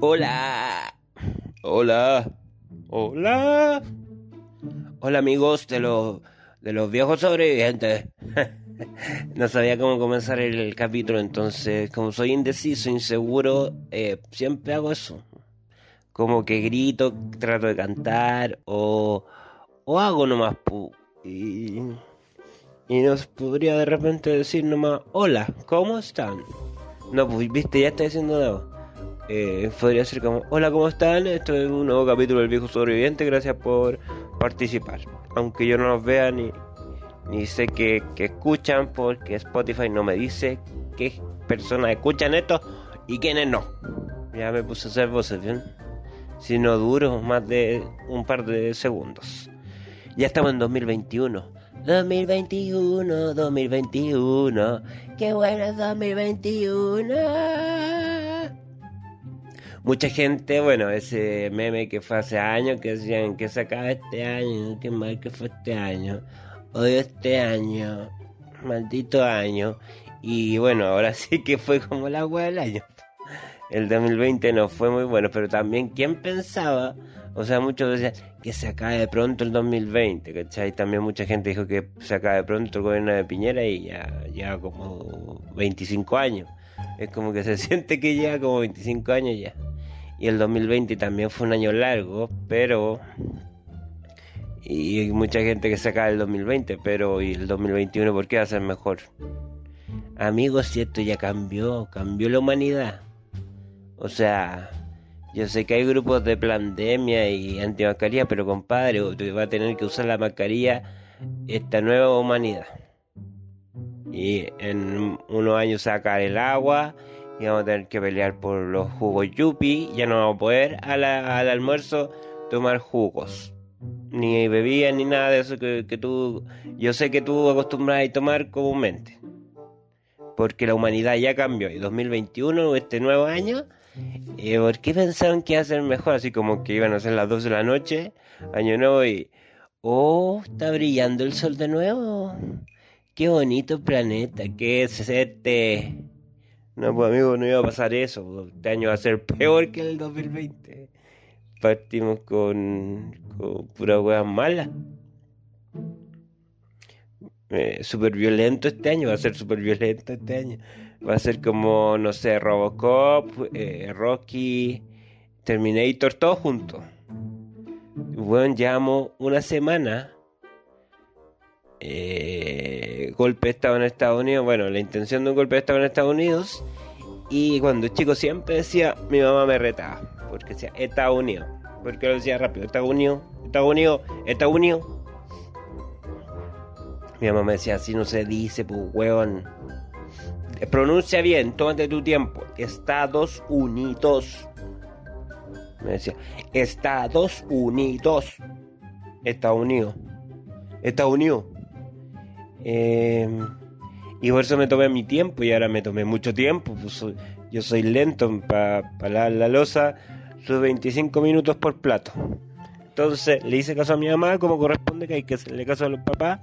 Hola. Hola. Hola. Hola amigos de los de los viejos sobrevivientes. no sabía cómo comenzar el capítulo, entonces como soy indeciso, inseguro, eh, siempre hago eso. Como que grito, trato de cantar o, o hago nomás. y, y nos podría de repente decir nomás, hola, ¿cómo están? No, pues viste, ya estoy haciendo nada. Eh, podría ser como, hola, ¿cómo están? Esto es un nuevo capítulo del viejo sobreviviente, gracias por participar. Aunque yo no los vea ni, ni sé que, escuchan, porque Spotify no me dice qué personas escuchan esto y quiénes no. Ya me puse a hacer voces, ¿bien? Si no duro más de un par de segundos. Ya estamos en 2021. 2021, 2021, qué bueno es 2021. Mucha gente, bueno, ese meme que fue hace años que decían que se acaba este año, qué mal que fue este año, odio este año, maldito año. Y bueno, ahora sí que fue como la agua del año. El 2020 no fue muy bueno, pero también, ¿quién pensaba? O sea, muchos decían que se acabe de pronto el 2020, ¿cachai? También mucha gente dijo que se acabe de pronto el gobierno de Piñera y ya lleva como 25 años. Es como que se siente que lleva como 25 años ya. Y el 2020 también fue un año largo, pero... Y hay mucha gente que se acaba el 2020, pero ¿y el 2021 por qué va a ser mejor? Amigos, si esto ya cambió, cambió la humanidad. O sea, yo sé que hay grupos de pandemia y antimascarilla, pero compadre, va a tener que usar la mascarilla esta nueva humanidad. Y en unos años sacar el agua y vamos a tener que pelear por los jugos yupi. Ya no vamos a poder al almuerzo tomar jugos. Ni bebidas ni nada de eso que, tú... Yo sé que tú acostumbras a tomar comúnmente. Porque la humanidad ya cambió. Y 2021, este nuevo año... Eh, ¿Por qué pensaron que iba a ser mejor? Así como que iban a ser las 12 de la noche, año nuevo y... Oh, está brillando el sol de nuevo. Qué bonito planeta, qué es este... No, pues amigo, no iba a pasar eso. Este año va a ser peor que el 2020. Partimos con, con puras weas malas. Eh, super violento este año, va a ser super violento este año. Va a ser como, no sé, Robocop, eh, Rocky, Terminator, todo junto. Bueno, llevamos una semana eh, golpe de Estado en Estados Unidos, bueno, la intención de un golpe de Estado en Estados Unidos. Y cuando chico siempre decía, mi mamá me retaba, porque decía Estados Unidos, porque lo decía rápido, Estados Unidos, Estados Unidos, Estados Unidos. Mi mamá me decía, así no se dice, pues hueón. Pronuncia bien, tómate tu tiempo. Estados Unidos. Me decía, Estados Unidos. Estados Unidos. Estados Unidos. Eh, y por eso me tomé mi tiempo y ahora me tomé mucho tiempo. Pues yo soy lento para la, la losa, sus 25 minutos por plato. Entonces le hice caso a mi mamá como corresponde que hay que hacerle caso a los papás,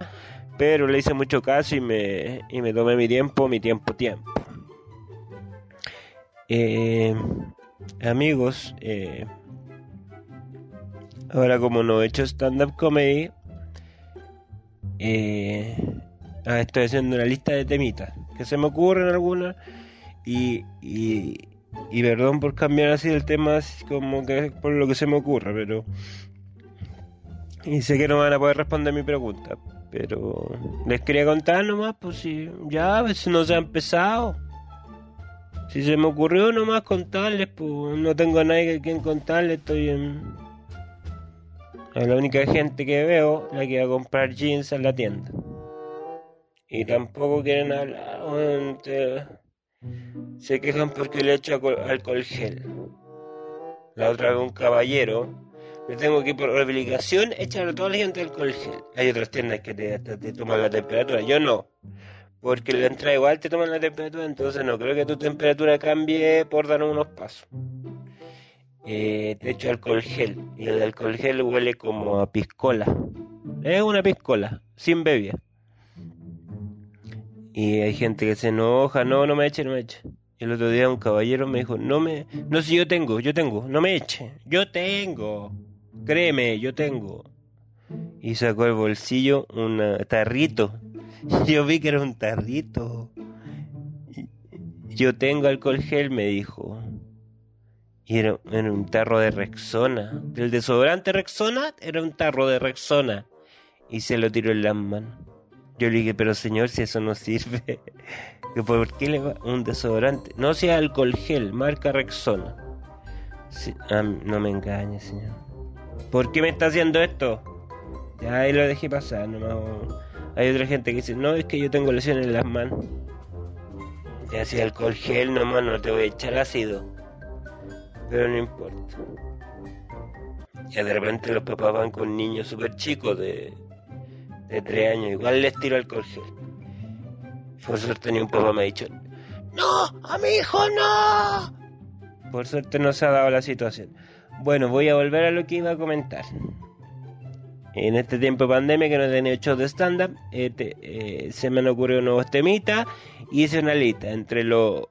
pero le hice mucho caso y me, y me tomé mi tiempo, mi tiempo, tiempo. Eh, amigos, eh, ahora como no he hecho stand-up comedy, eh, ah, estoy haciendo una lista de temitas que se me ocurren algunas y, y, y perdón por cambiar así el tema como que por lo que se me ocurra, pero y sé que no van a poder responder mi pregunta, pero les quería contar nomás, pues si ya veces no se ha empezado. Si se me ocurrió nomás contarles, pues no tengo a nadie a quien contarles, estoy en la única gente que veo la que va a comprar jeans en la tienda. Y tampoco quieren hablar. Se quejan porque le echo alcohol gel. La otra vez un caballero. Le tengo que por obligación echar a toda la gente alcohol gel. Hay otras tiendas que te, te toman la temperatura. Yo no. Porque la entrada igual te toman la temperatura. Entonces no creo que tu temperatura cambie por dar unos pasos eh, te echo alcohol gel y el alcohol gel huele como a piscola. Es una piscola, sin bebida. Y hay gente que se enoja, no, no me eche, no me eche. El otro día un caballero me dijo, no me, no si yo tengo, yo tengo, no me eche, yo tengo, créeme, yo tengo. Y sacó el bolsillo un tarrito. Yo vi que era un tarrito. Yo tengo alcohol gel, me dijo. Y era, un tarro de Rexona. Del desodorante Rexona era un tarro de Rexona. Y se lo tiró en las manos. Yo le dije, pero señor, si eso no sirve, ¿por qué le va un desodorante? No sea alcohol gel, marca Rexona. no me engañe, señor. ¿Por qué me está haciendo esto? Ya ahí lo dejé pasar, nomás. Hay otra gente que dice, no, es que yo tengo lesiones en las manos. Ya si alcohol gel, nomás no te voy a echar ácido. Pero no importa. Ya de repente los papás van con niños súper chicos de de tres años, igual les tiro alcohol gel. Por suerte ni un papá me ha dicho, no, a mi hijo no. Por suerte no se ha dado la situación. Bueno, voy a volver a lo que iba a comentar. En este tiempo de pandemia que no he tenido de stand-up, este, eh, se me han ocurrido nuevos temitas y hice una lista entre lo,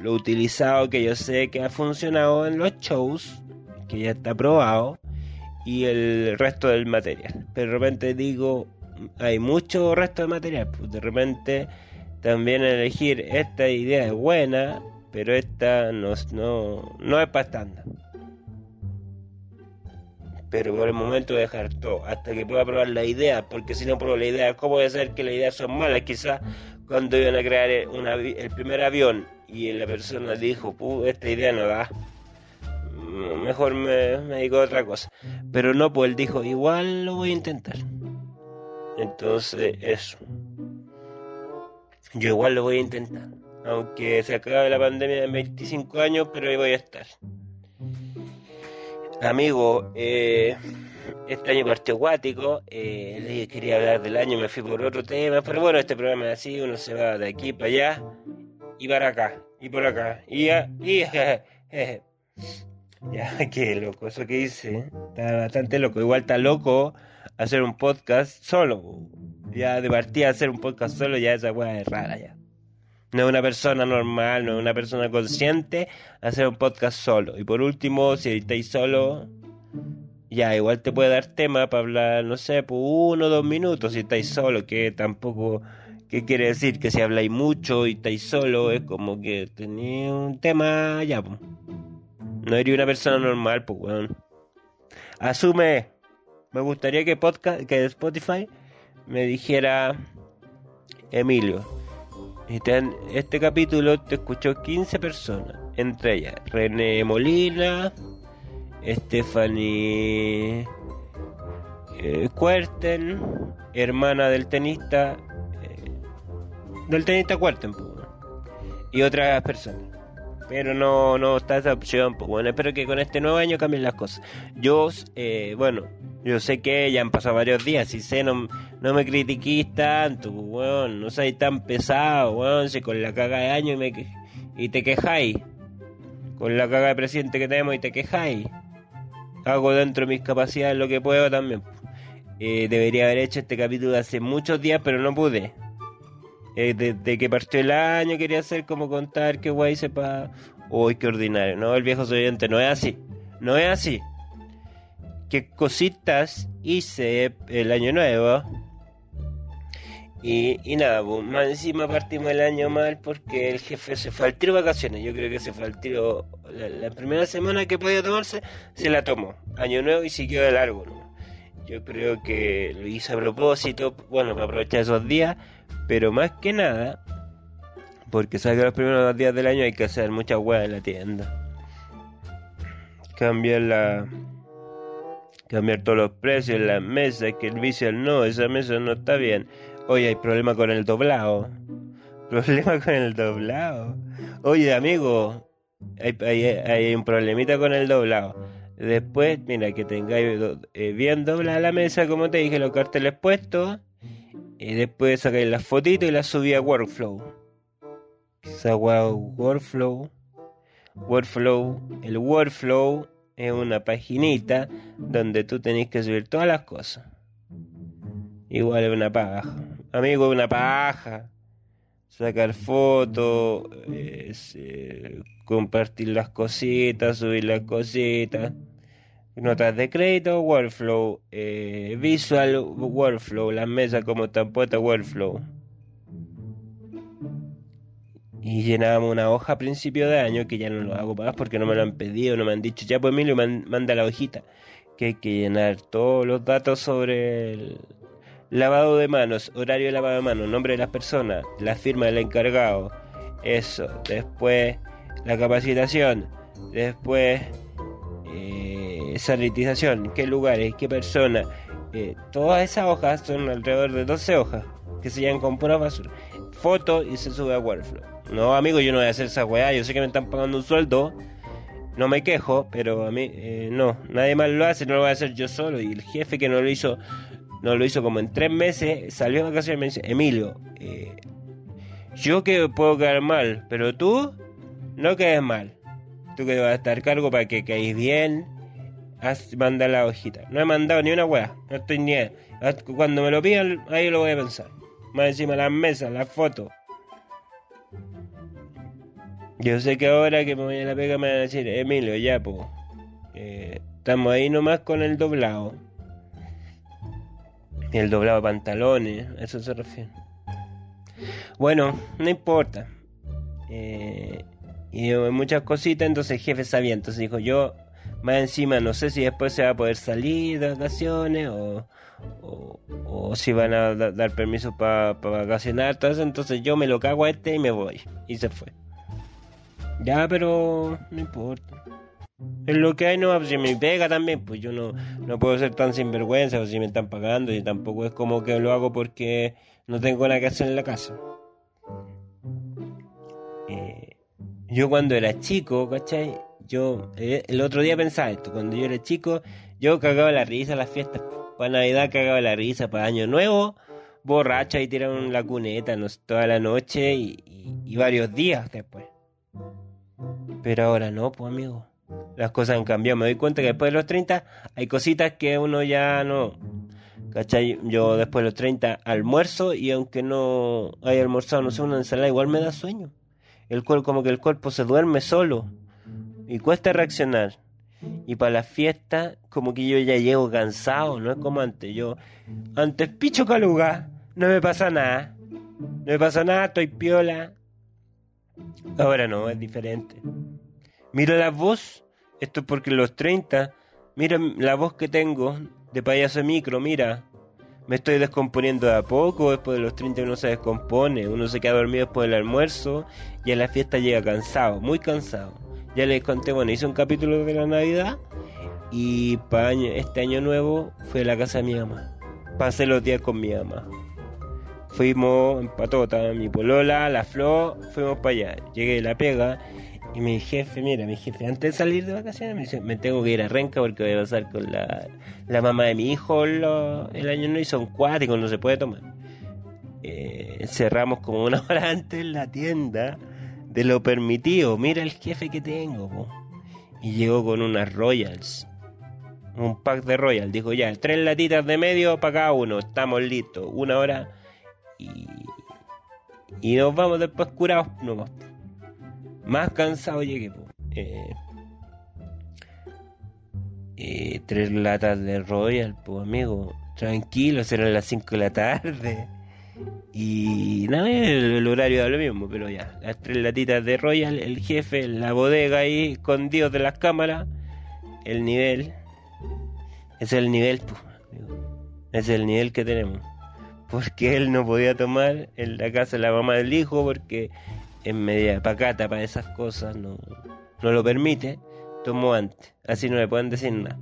lo utilizado que yo sé que ha funcionado en los shows, que ya está probado, y el resto del material. Pero de repente digo, hay mucho resto de material, pues de repente también elegir esta idea es buena, pero esta no, no, no es para estándar. Pero por el momento dejar todo, hasta que pueda probar la idea, porque si no pruebo la idea, ¿cómo puede ser que las ideas son malas? Quizás cuando iban a crear el primer avión y la persona dijo, esta idea no da mejor me, me otra cosa. Pero no, pues él dijo, igual lo voy a intentar. Entonces, eso. Yo igual lo voy a intentar. Aunque se acabe la pandemia en 25 años, pero ahí voy a estar. Amigo, eh, este año partió acuático. Eh, quería hablar del año, me fui por otro tema. Pero bueno, este programa es así: uno se va de aquí para allá y para acá y por acá. Y, y Ya, qué loco, eso que hice. Está bastante loco. Igual está loco hacer un podcast solo. Ya de partida hacer un podcast solo, ya esa weá es rara ya. No es una persona normal, no es una persona consciente hacer un podcast solo. Y por último, si estáis solo, ya igual te puede dar tema para hablar, no sé, por uno o dos minutos si estáis solo, que tampoco. ¿Qué quiere decir? Que si habláis mucho y estáis solo, es como que tenéis un tema ya. Pues. No eres una persona normal, pues, weón. Asume. Me gustaría que podcast, que Spotify me dijera Emilio. Este, este capítulo te escuchó 15 personas, entre ellas René Molina, Stephanie eh, Cuerten, hermana del tenista, eh, del tenista Cuerten, pues, y otras personas. Pero no, no está esa opción. Pues bueno, espero que con este nuevo año cambien las cosas. Yo, eh, bueno, yo sé que ya han pasado varios días y sé, no, no me critiquís tanto, pues, weón. No seas tan pesado, weón. Si con la caga de año y, me, y te quejáis. Con la caga de presidente que tenemos y te quejáis. Hago dentro de mis capacidades lo que puedo también. Eh, debería haber hecho este capítulo hace muchos días, pero no pude. Eh, desde que partió el año quería hacer como contar que guay sepa. Uy, qué ordinario. No, el viejo oyente, no es así. No es así. ¿Qué cositas hice el año nuevo? Y, y nada, pues, más encima partimos el año mal porque el jefe se fue al tiro vacaciones. Yo creo que se fue al tiro. La, primera semana que podía tomarse, se la tomó. Año nuevo y siguió de largo. Yo creo que lo hice a propósito, bueno, para aprovechar esos días pero más que nada, porque sabe que los primeros días del año hay que hacer mucha hueá en la tienda. Cambiar la. Cambiar todos los precios, las mesas, que el vicio no, esa mesa no está bien. Oye, hay problema con el doblado. Problema con el doblado. Oye, amigo, hay, hay, un problemita con el doblado. Después, mira, que tengáis eh, bien doblada la mesa, como te dije, los carteles puestos y después saqué las fotitos y las subí a Workflow. Workflow. Workflow. El Workflow es una paginita donde tú tenés que subir todas las cosas. igual es una paja. Amigo, una paja. Sacar fotos, eh, compartir las cositas, subir las cositas. Notas de crédito, workflow, eh, visual workflow, las mesas como están puestas, workflow. Y llenábamos una hoja a principio de año, que ya no lo hago más porque no me lo han pedido, no me han dicho, ya pues Emilio, manda la hojita, que hay que llenar todos los datos sobre el lavado de manos, horario de lavado de manos, nombre de las personas, la firma del encargado, eso, después la capacitación, después sanitización, qué lugares, qué personas. Eh, todas esas hojas son alrededor de 12 hojas que se llevan con pura basura. Foto y se sube a Workflow. No, amigo, yo no voy a hacer esa weá. Yo sé que me están pagando un sueldo. No me quejo, pero a mí eh, no. Nadie más lo hace, no lo voy a hacer yo solo. Y el jefe que no lo hizo, no lo hizo como en tres meses, salió de vacaciones y me dice, Emilio, eh, yo que puedo quedar mal, pero tú no quedes mal. Tú que vas a estar cargo para que quedes bien, haz, manda la hojita. No he mandado ni una weá, no estoy ni... Cuando me lo pidan, ahí lo voy a pensar. Más encima las mesas, las fotos. Yo sé que ahora que me voy a la pega me van a decir, Emilio, ya, pues. estamos ahí nomás con el doblado. El doblado de pantalones, a eso se refiere. Bueno, no importa. Eh, y muchas cositas, entonces el jefe sabía, entonces dijo, yo más encima no sé si después se va a poder salir de vacaciones o, o, si van a dar permiso para vacacionar, entonces, entonces yo me lo cago a este y me voy. Y se fue. Ya, pero no importa. Es lo que hay, no, si me pega también, pues yo no, no puedo ser tan sinvergüenza, o si me están pagando, y tampoco es como que lo hago porque no tengo nada que hacer en la casa. Eh, yo cuando era chico, ¿cachai? Yo eh, el otro día pensaba esto, cuando yo era chico, yo cagaba la risa las fiestas. Para Navidad cagaba la risa, para Año Nuevo, borracha y tiraron la cuneta no, toda la noche y varios días después. Pero ahora no, pues amigo. Las cosas han cambiado. Me doy cuenta que después de los 30 hay cositas que uno ya no... ¿Cachai? Yo después de los 30 almuerzo y aunque no haya almorzado, no sé, una ensalada, igual me da sueño. El cuerpo, como que el cuerpo se duerme solo y cuesta reaccionar. Y para la fiesta, como que yo ya llego cansado, no es como antes. Yo, antes picho caluga, no me pasa nada. No me pasa nada, estoy piola. Ahora no, es diferente. Mira la voz, esto es porque los 30, mira la voz que tengo de payaso micro, mira. Me estoy descomponiendo de a poco, después de los 30 uno se descompone, uno se queda dormido después del almuerzo y a la fiesta llega cansado, muy cansado. Ya les conté, bueno, hice un capítulo de la Navidad y este año nuevo fui a la casa de mi mamá. Pasé los días con mi mamá. Fuimos en patota, mi polola, la flor, fuimos para allá. Llegué a la pega y mi jefe, mira, mi jefe, antes de salir de vacaciones, me dice, me tengo que ir a Renca porque voy a pasar con la, la mamá de mi hijo el año no y son cuatro no se puede tomar. Eh, cerramos como una hora antes la tienda de lo permitido. Mira el jefe que tengo. Y llegó con unas Royals. Un pack de Royals. Dijo ya, tres latitas de medio para cada uno. Estamos listos. Una hora y, nos vamos después curados Más cansado llegué, eh, eh, tres latas de Royal, pues amigo. Tranquilo, eran las 5 de la tarde. Y nada, el, horario da lo mismo, pero ya. Las tres latitas de Royal, el jefe, la bodega ahí, escondidos de las cámaras. El nivel. Es el nivel, es el nivel que tenemos porque él no podía tomar en la casa de la mamá del hijo porque es media pacata para esas cosas, no, no lo permite, tomó antes, así no le pueden decir nada.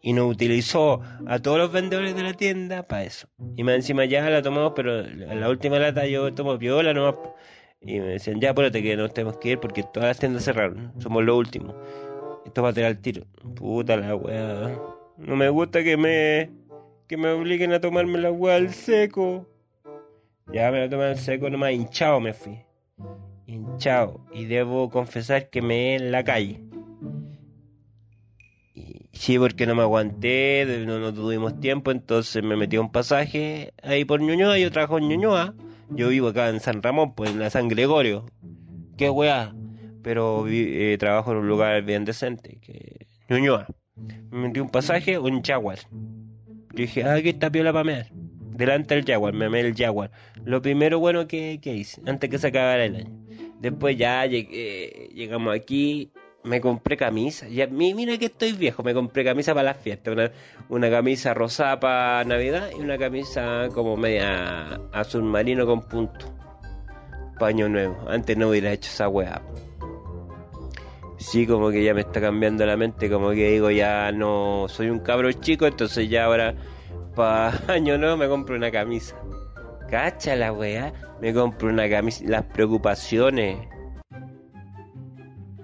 Y nos utilizó a todos los vendedores de la tienda para eso. Y más encima ya la tomamos, pero la última lata yo tomo viola nomás. Y me decían, ya apúrate que nos tenemos que ir porque todas las tiendas cerraron. Somos los últimos. Esto va a tirar el tiro. Puta la weá. No me gusta que me que me obliguen a tomarme la agua al seco. Ya me la tomé al seco, nomás hinchado me fui. Hinchado. Y debo confesar que me en la calle. Sí, porque no me aguanté, no, tuvimos tiempo, entonces me metí a un pasaje ahí por Ñuñoa, yo trabajo en Ñuñoa. Yo vivo acá en San Ramón, pues en la San Gregorio. Qué weá. Pero eh, trabajo en un lugar bien decente, que Ñuñoa. Me metí un pasaje, un Jaguar. Yo dije, ah, aquí está piola para mear. Delante del Jaguar, me amé el Jaguar. Lo primero bueno que, que hice, antes que se acabara el año. Después ya llegamos aquí, me compré camisa. Ya, mira que estoy viejo, me compré camisa para las fiestas. Una, una camisa rosada para Navidad y una camisa como media azul marino con punto. Paño nuevo. Antes no hubiera hecho esa weá. Sí, como que ya me está cambiando la mente, como que digo, ya no soy un cabro chico, entonces ya ahora para año nuevo me compro una camisa. Cacha la weá, me compro una camisa. Las preocupaciones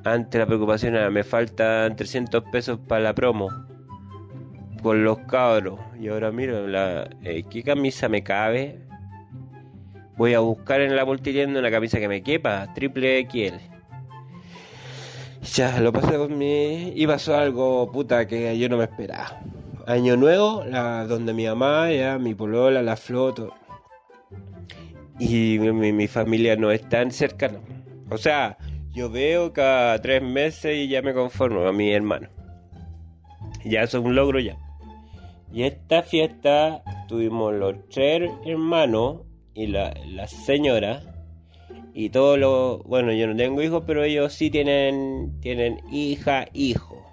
antes la preocupación me faltan 300 pesos para la promo. Con los cabros. Y ahora miro, la, eh, ¿qué camisa me cabe? Voy a buscar en la multitienda una camisa que me quepa, triple XL. Ya, lo pasé con mi... Y pasó algo, puta, que yo no me esperaba. Año nuevo, la, donde mi mamá, ya, mi polola, la floto. Y mi, mi familia no es tan cercana. O sea, yo veo cada tres meses y ya me conformo a mi hermano. Ya eso es un logro ya. Y esta fiesta tuvimos los tres hermanos y la, señora. Y todos los... Bueno, yo no tengo hijos, pero ellos sí tienen, tienen hija, hijo.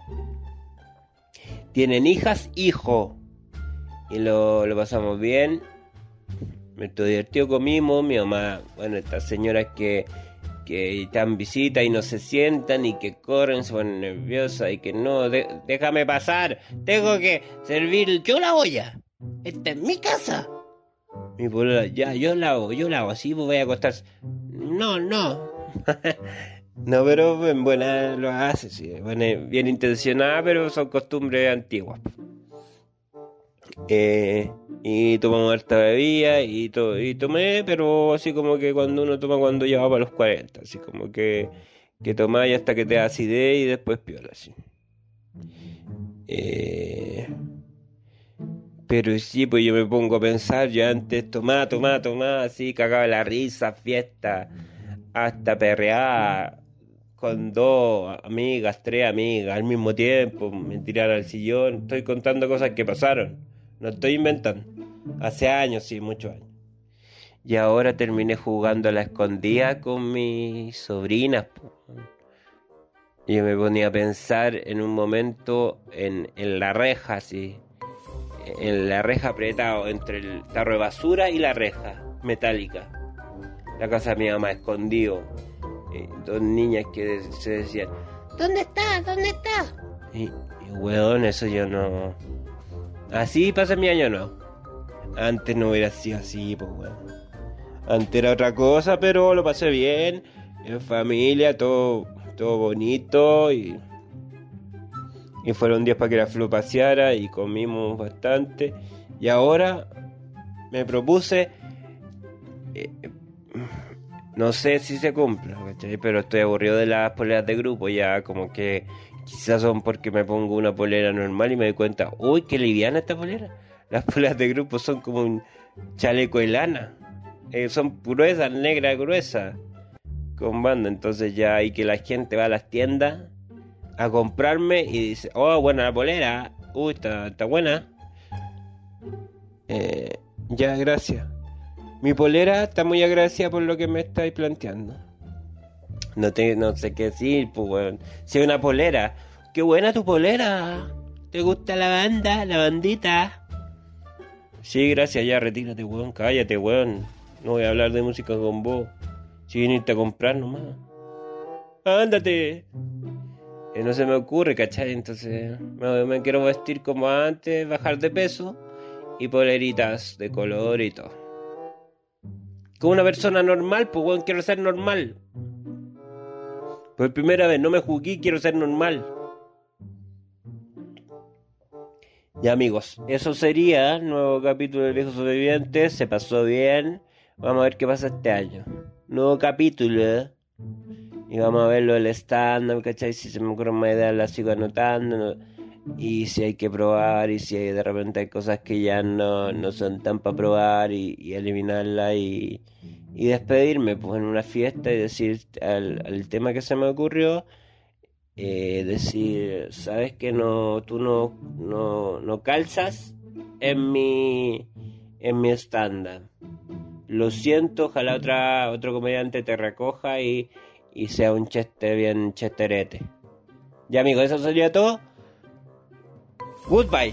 Tienen hijas, hijo. Y lo, lo pasamos bien. Me estoy divertido, comimos. Mi mamá, bueno, estas señoras que que están visita y no se sientan y que corren, se ponen nerviosas y que no, déjame pasar, tengo que servir yo la olla. Esta es mi casa. Mi polola, ya, yo la hago, yo la hago, así voy a acostarse. No, no. no, pero en buena lo hace, sí. Bueno, bien intencionada, pero son costumbres antiguas. Eh, y tomamos harta bebida y, to y tomé, pero así como que cuando uno toma cuando ya va para los 40, así como que, que tomáis hasta que te da acidez y después piola, así. Eh, pero sí, pues yo me pongo a pensar, yo antes tomaba, tomaba, tomaba, así, cagaba la risa, fiesta, hasta perrear con dos amigas, tres amigas al mismo tiempo, me tirar al sillón, estoy contando cosas que pasaron. No estoy inventando. Hace años, sí, muchos años. Y ahora terminé jugando a la escondida con mis sobrinas. Y yo me ponía a pensar en un momento en, la reja, así. En la reja apretado entre el tarro de basura y la reja metálica. La casa de mi mamá escondido. dos niñas que se decían, ¿dónde está? ¿Dónde está? Y, y weón, eso yo no Así pasa mi año no. Antes no hubiera sido así, pues bueno. Antes era otra cosa, pero lo pasé bien. En familia, todo, todo bonito y. Y fueron días para que la flu paseara y comimos bastante. Y ahora me propuse. Eh, no sé si se cumple, pero estoy aburrido de las poleras de grupo ya, como que Quizás son porque me pongo una polera normal y me doy cuenta, uy, qué liviana esta polera. Las poleras de grupo son como un chaleco de lana. Eh, son gruesas, negras, gruesas. Con banda. Entonces ya hay que la gente va a las tiendas a comprarme y dice, oh, buena la polera. Uy, está, está buena. Eh, ya, gracias. Mi polera está muy agradecida por lo que me estáis planteando. No, te, no sé qué decir, pues, weón. Si una polera. ¡Qué buena tu polera! ¿Te gusta la banda, la bandita? Sí, gracias, ya retírate, weón. Cállate, weón. No voy a hablar de música con vos. Si viniste a comprar nomás. ¡Ándate! Eh, no se me ocurre, ¿cachai? Entonces me, me, quiero vestir como antes, bajar de peso y poleritas de color y todo. Como una persona normal, pues weón, quiero ser normal. Por primera vez, no me jugué, quiero ser normal. Ya amigos, eso sería nuevo capítulo del viejo sobreviviente. Se pasó bien. Vamos a ver qué pasa este año. Nuevo capítulo. Y vamos a ver lo del stand-up, ¿cachai? Si se me ocurre más idea, la sigo anotando. y si hay que probar y si de repente hay cosas que ya no, no son tan para probar y, y eliminarla y, y, despedirme pues en una fiesta y decir al, tema que se me ocurrió eh, decir sabes que no tú no, no, no calzas en mi en mi estándar lo siento ojalá otra otro comediante te recoja y, y sea un cheste bien chesterete ya amigos eso sería todo. Goodbye.